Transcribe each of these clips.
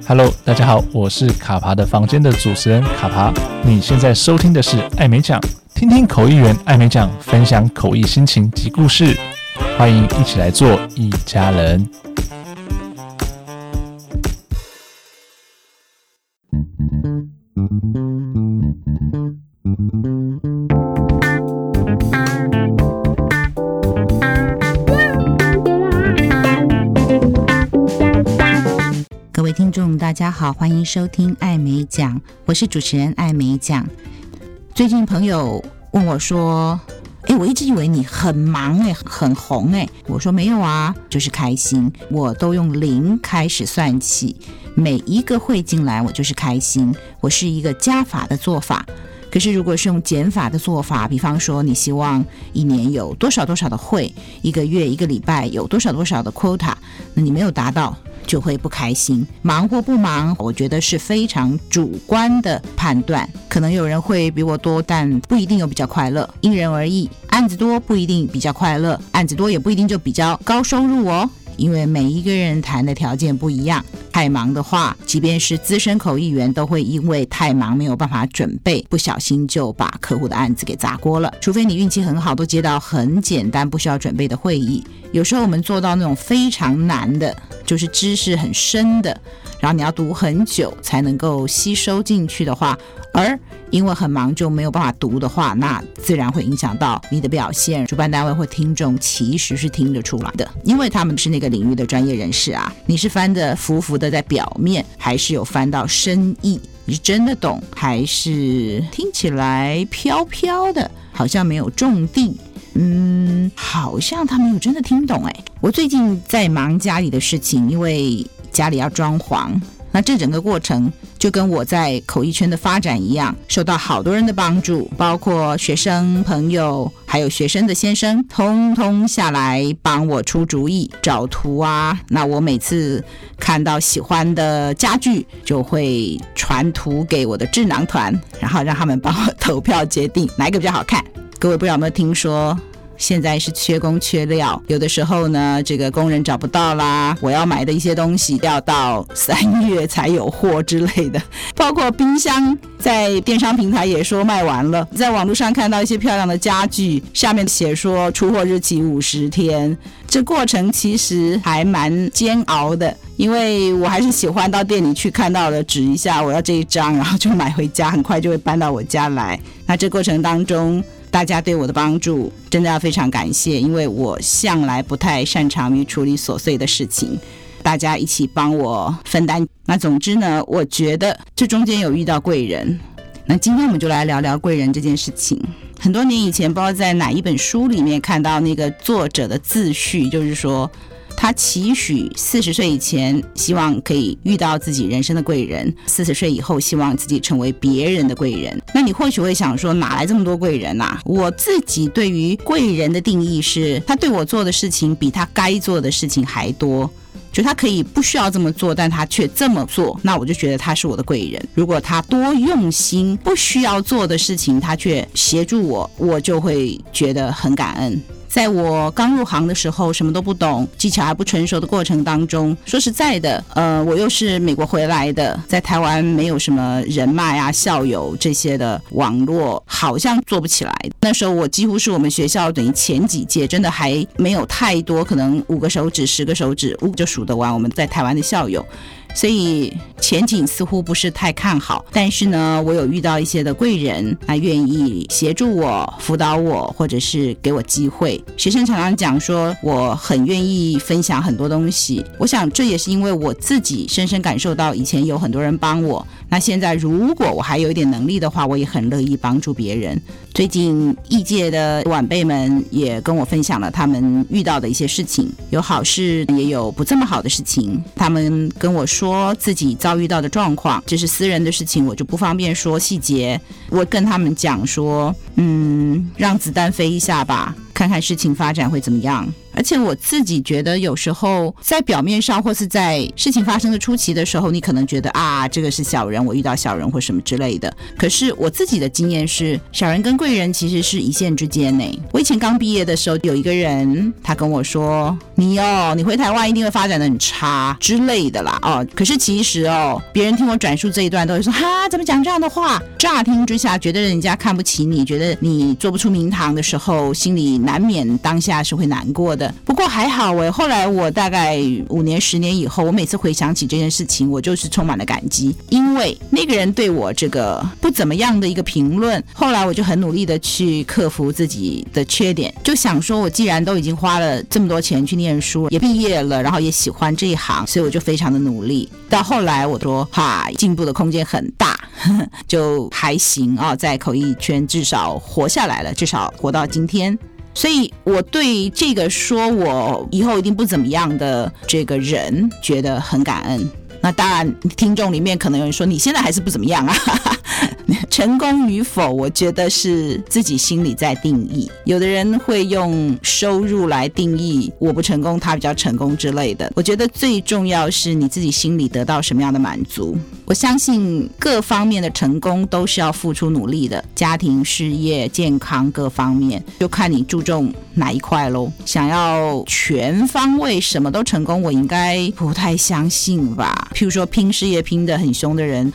Hello，大家好，我是卡爬的房间的主持人卡爬。你现在收听的是艾美讲，听听口译员艾美讲分享口译心情及故事。欢迎一起来做一家人。好，欢迎收听艾美奖，我是主持人艾美奖。最近朋友问我说：“诶，我一直以为你很忙诶，很红诶。”我说没有啊，就是开心。我都用零开始算起，每一个会进来，我就是开心。我是一个加法的做法。可是如果是用减法的做法，比方说你希望一年有多少多少的会，一个月一个礼拜有多少多少的 quota，那你没有达到。就会不开心，忙或不忙，我觉得是非常主观的判断。可能有人会比我多，但不一定有比较快乐，因人而异。案子多不一定比较快乐，案子多也不一定就比较高收入哦。因为每一个人谈的条件不一样，太忙的话，即便是资深口译员，都会因为太忙没有办法准备，不小心就把客户的案子给砸锅了。除非你运气很好，都接到很简单不需要准备的会议。有时候我们做到那种非常难的，就是知识很深的。然后你要读很久才能够吸收进去的话，而因为很忙就没有办法读的话，那自然会影响到你的表现。主办单位或听众其实是听得出来的，因为他们是那个领域的专业人士啊。你是翻得浮浮的在表面，还是有翻到深意？你是真的懂，还是听起来飘飘的，好像没有种地？嗯，好像他没有真的听懂哎。我最近在忙家里的事情，因为。家里要装潢，那这整个过程就跟我在口译圈的发展一样，受到好多人的帮助，包括学生朋友，还有学生的先生，通通下来帮我出主意、找图啊。那我每次看到喜欢的家具，就会传图给我的智囊团，然后让他们帮我投票决定哪一个比较好看。各位不知道有没有听说？现在是缺工缺料，有的时候呢，这个工人找不到啦。我要买的一些东西要到三月才有货之类的，包括冰箱，在电商平台也说卖完了。在网络上看到一些漂亮的家具，下面写说出货日期五十天。这过程其实还蛮煎熬的，因为我还是喜欢到店里去看到了，指一下我要这一张，然后就买回家，很快就会搬到我家来。那这过程当中，大家对我的帮助真的要非常感谢，因为我向来不太擅长于处理琐碎的事情，大家一起帮我分担。那总之呢，我觉得这中间有遇到贵人。那今天我们就来聊聊贵人这件事情。很多年以前，不知道在哪一本书里面看到那个作者的自序，就是说。他期许四十岁以前希望可以遇到自己人生的贵人，四十岁以后希望自己成为别人的贵人。那你或许会想说，哪来这么多贵人啊？我自己对于贵人的定义是，他对我做的事情比他该做的事情还多，就他可以不需要这么做，但他却这么做，那我就觉得他是我的贵人。如果他多用心，不需要做的事情，他却协助我，我就会觉得很感恩。在我刚入行的时候，什么都不懂，技巧还不成熟的过程当中，说实在的，呃，我又是美国回来的，在台湾没有什么人脉啊、校友这些的网络，好像做不起来。那时候我几乎是我们学校等于前几届，真的还没有太多，可能五个手指、十个手指，五就数得完我们在台湾的校友。所以前景似乎不是太看好，但是呢，我有遇到一些的贵人，他愿意协助我、辅导我，或者是给我机会。学生常常讲说，我很愿意分享很多东西。我想这也是因为我自己深深感受到，以前有很多人帮我。那现在如果我还有一点能力的话，我也很乐意帮助别人。最近异界的晚辈们也跟我分享了他们遇到的一些事情，有好事，也有不这么好的事情。他们跟我说说自己遭遇到的状况，这是私人的事情，我就不方便说细节。我跟他们讲说，嗯，让子弹飞一下吧。看看事情发展会怎么样。而且我自己觉得，有时候在表面上或是在事情发生的初期的时候，你可能觉得啊，这个是小人，我遇到小人或什么之类的。可是我自己的经验是，小人跟贵人其实是一线之间呢。我以前刚毕业的时候，有一个人他跟我说：“你哦，你回台湾一定会发展的很差之类的啦。”哦，可是其实哦，别人听我转述这一段都会说：“哈，怎么讲这样的话？”乍听之下觉得人家看不起你，觉得你做不出名堂的时候，心里难免当下是会难过的。不过还好哎，后来我大概五年、十年以后，我每次回想起这件事情，我就是充满了感激，因为那个人对我这个不怎么样的一个评论，后来我就很努力的去克服自己的缺点，就想说，我既然都已经花了这么多钱去念书，也毕业了，然后也喜欢这一行，所以我就非常的努力。到后来我说，哈，进步的空间很大，就还行啊，在口译圈至少活下来了，至少活到今天。所以我对这个说我以后一定不怎么样的这个人觉得很感恩。那当然，听众里面可能有人说，你现在还是不怎么样啊。成功与否，我觉得是自己心里在定义。有的人会用收入来定义，我不成功，他比较成功之类的。我觉得最重要是你自己心里得到什么样的满足。我相信各方面的成功都是要付出努力的，家庭、事业、健康各方面，就看你注重哪一块喽。想要全方位什么都成功，我应该不太相信吧。譬如说拼事业拼得很凶的人。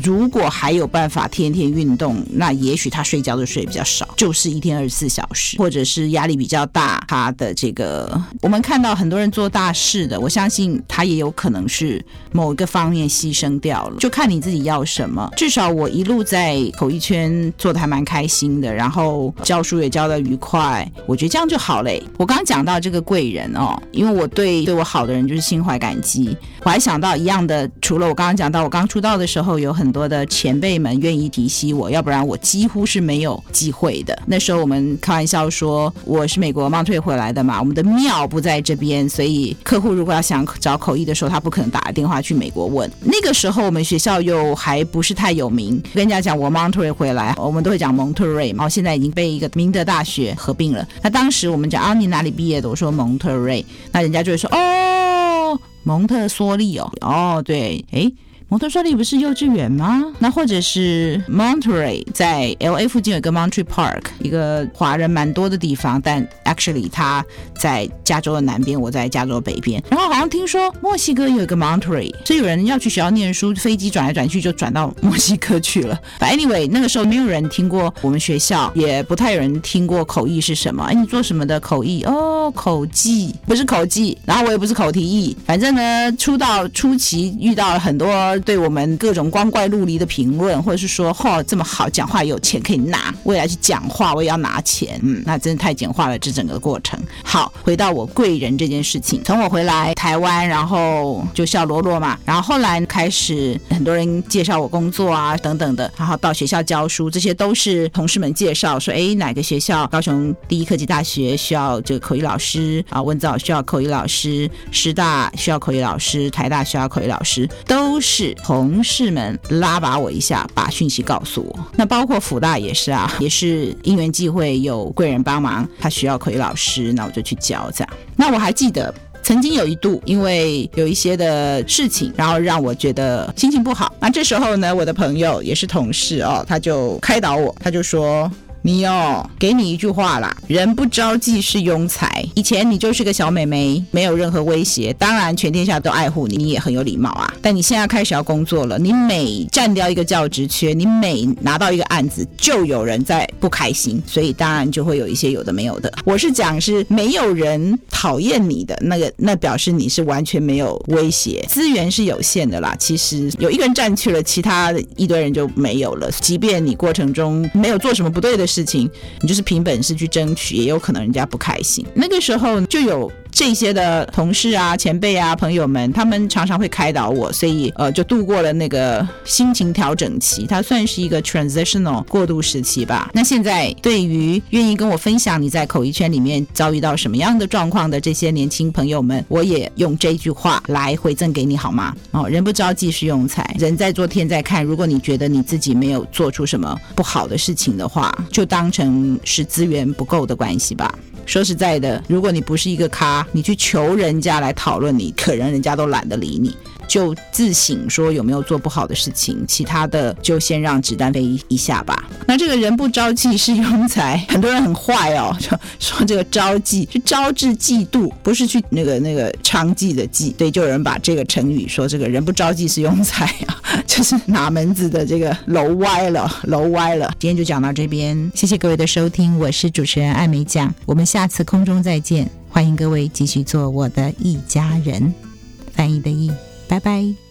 如果还有办法天天运动，那也许他睡觉的睡比较少，就是一天二十四小时，或者是压力比较大。他的这个，我们看到很多人做大事的，我相信他也有可能是某一个方面牺牲掉了，就看你自己要什么。至少我一路在口译圈做的还蛮开心的，然后教书也教得愉快，我觉得这样就好嘞。我刚讲到这个贵人哦，因为我对对我好的人就是心怀感激。我还想到一样的，除了我刚刚讲到我刚出道的时候有很。很多的前辈们愿意提携我，要不然我几乎是没有机会的。那时候我们开玩笑说，我是美国蒙特瑞回来的嘛，我们的庙不在这边，所以客户如果要想找口译的时候，他不可能打电话去美国问。那个时候我们学校又还不是太有名，跟人家讲我蒙特瑞回来，我们都会讲蒙特瑞，然后现在已经被一个明德大学合并了。那当时我们讲啊，你哪里毕业的？我说蒙特瑞，那人家就会说哦，蒙特梭利哦，哦对，诶。蒙特梭利不是幼稚园吗？那或者是 Monterey，在 LA 附近有一个 Monterey Park，一个华人蛮多的地方，但 actually 它在加州的南边，我在加州北边。然后好像听说墨西哥有一个 Monterey，所以有人要去学校念书，飞机转来转去就转到墨西哥去了。But anyway，那个时候没有人听过我们学校，也不太有人听过口译是什么。哎，你做什么的口译？哦，口技不是口技，然后我也不是口蹄译，反正呢，出道初期遇到了很多。对我们各种光怪陆离的评论，或者是说，嚯，这么好讲话，有钱可以拿，未来去讲话，我也要拿钱，嗯，那真的太简化了这整个过程。好，回到我贵人这件事情，从我回来台湾，然后就笑罗罗嘛，然后后来开始很多人介绍我工作啊，等等的，然后到学校教书，这些都是同事们介绍说，哎，哪个学校？高雄第一科技大学需要这个口语老师啊，文藻需要口语老师，师大需要口语老师，台大需要口语老师，都是。同事们拉拔我一下，把讯息告诉我。那包括辅大也是啊，也是因缘际会有贵人帮忙，他需要口译老师，那我就去教这样。那我还记得曾经有一度，因为有一些的事情，然后让我觉得心情不好。那这时候呢，我的朋友也是同事哦，他就开导我，他就说。你哦，给你一句话啦，人不招忌是庸才。以前你就是个小美眉，没有任何威胁，当然全天下都爱护你，你也很有礼貌啊。但你现在开始要工作了，你每占掉一个教职缺，你每拿到一个案子，就有人在不开心，所以当然就会有一些有的没有的。我是讲是没有人讨厌你的那个，那表示你是完全没有威胁，资源是有限的啦。其实有一个人占去了，其他一堆人就没有了。即便你过程中没有做什么不对的事事。情，你就是凭本事去争取，也有可能人家不开心。那个时候就有这些的同事啊、前辈啊、朋友们，他们常常会开导我，所以呃，就度过了那个心情调整期。它算是一个 transitional 过渡时期吧。那现在对于愿意跟我分享你在口译圈里面遭遇到什么样的状况的这些年轻朋友们，我也用这句话来回赠给你好吗？哦，人不着急是用才，人在做天在看。如果你觉得你自己没有做出什么不好的事情的话，就当成是资源不够的关系吧。说实在的，如果你不是一个咖，你去求人家来讨论你，可能人家都懒得理你。就自省说有没有做不好的事情，其他的就先让子弹飞一下吧。那这个人不招忌是庸才，很多人很坏哦，说 说这个招忌是招致嫉妒，不是去那个那个娼妓的妓。对，就有人把这个成语说这个人不招忌是庸才啊，就是哪门子的这个楼歪了，楼歪了。今天就讲到这边，谢谢各位的收听，我是主持人艾美奖，我们下次空中再见，欢迎各位继续做我的一家人，翻译的译。拜拜。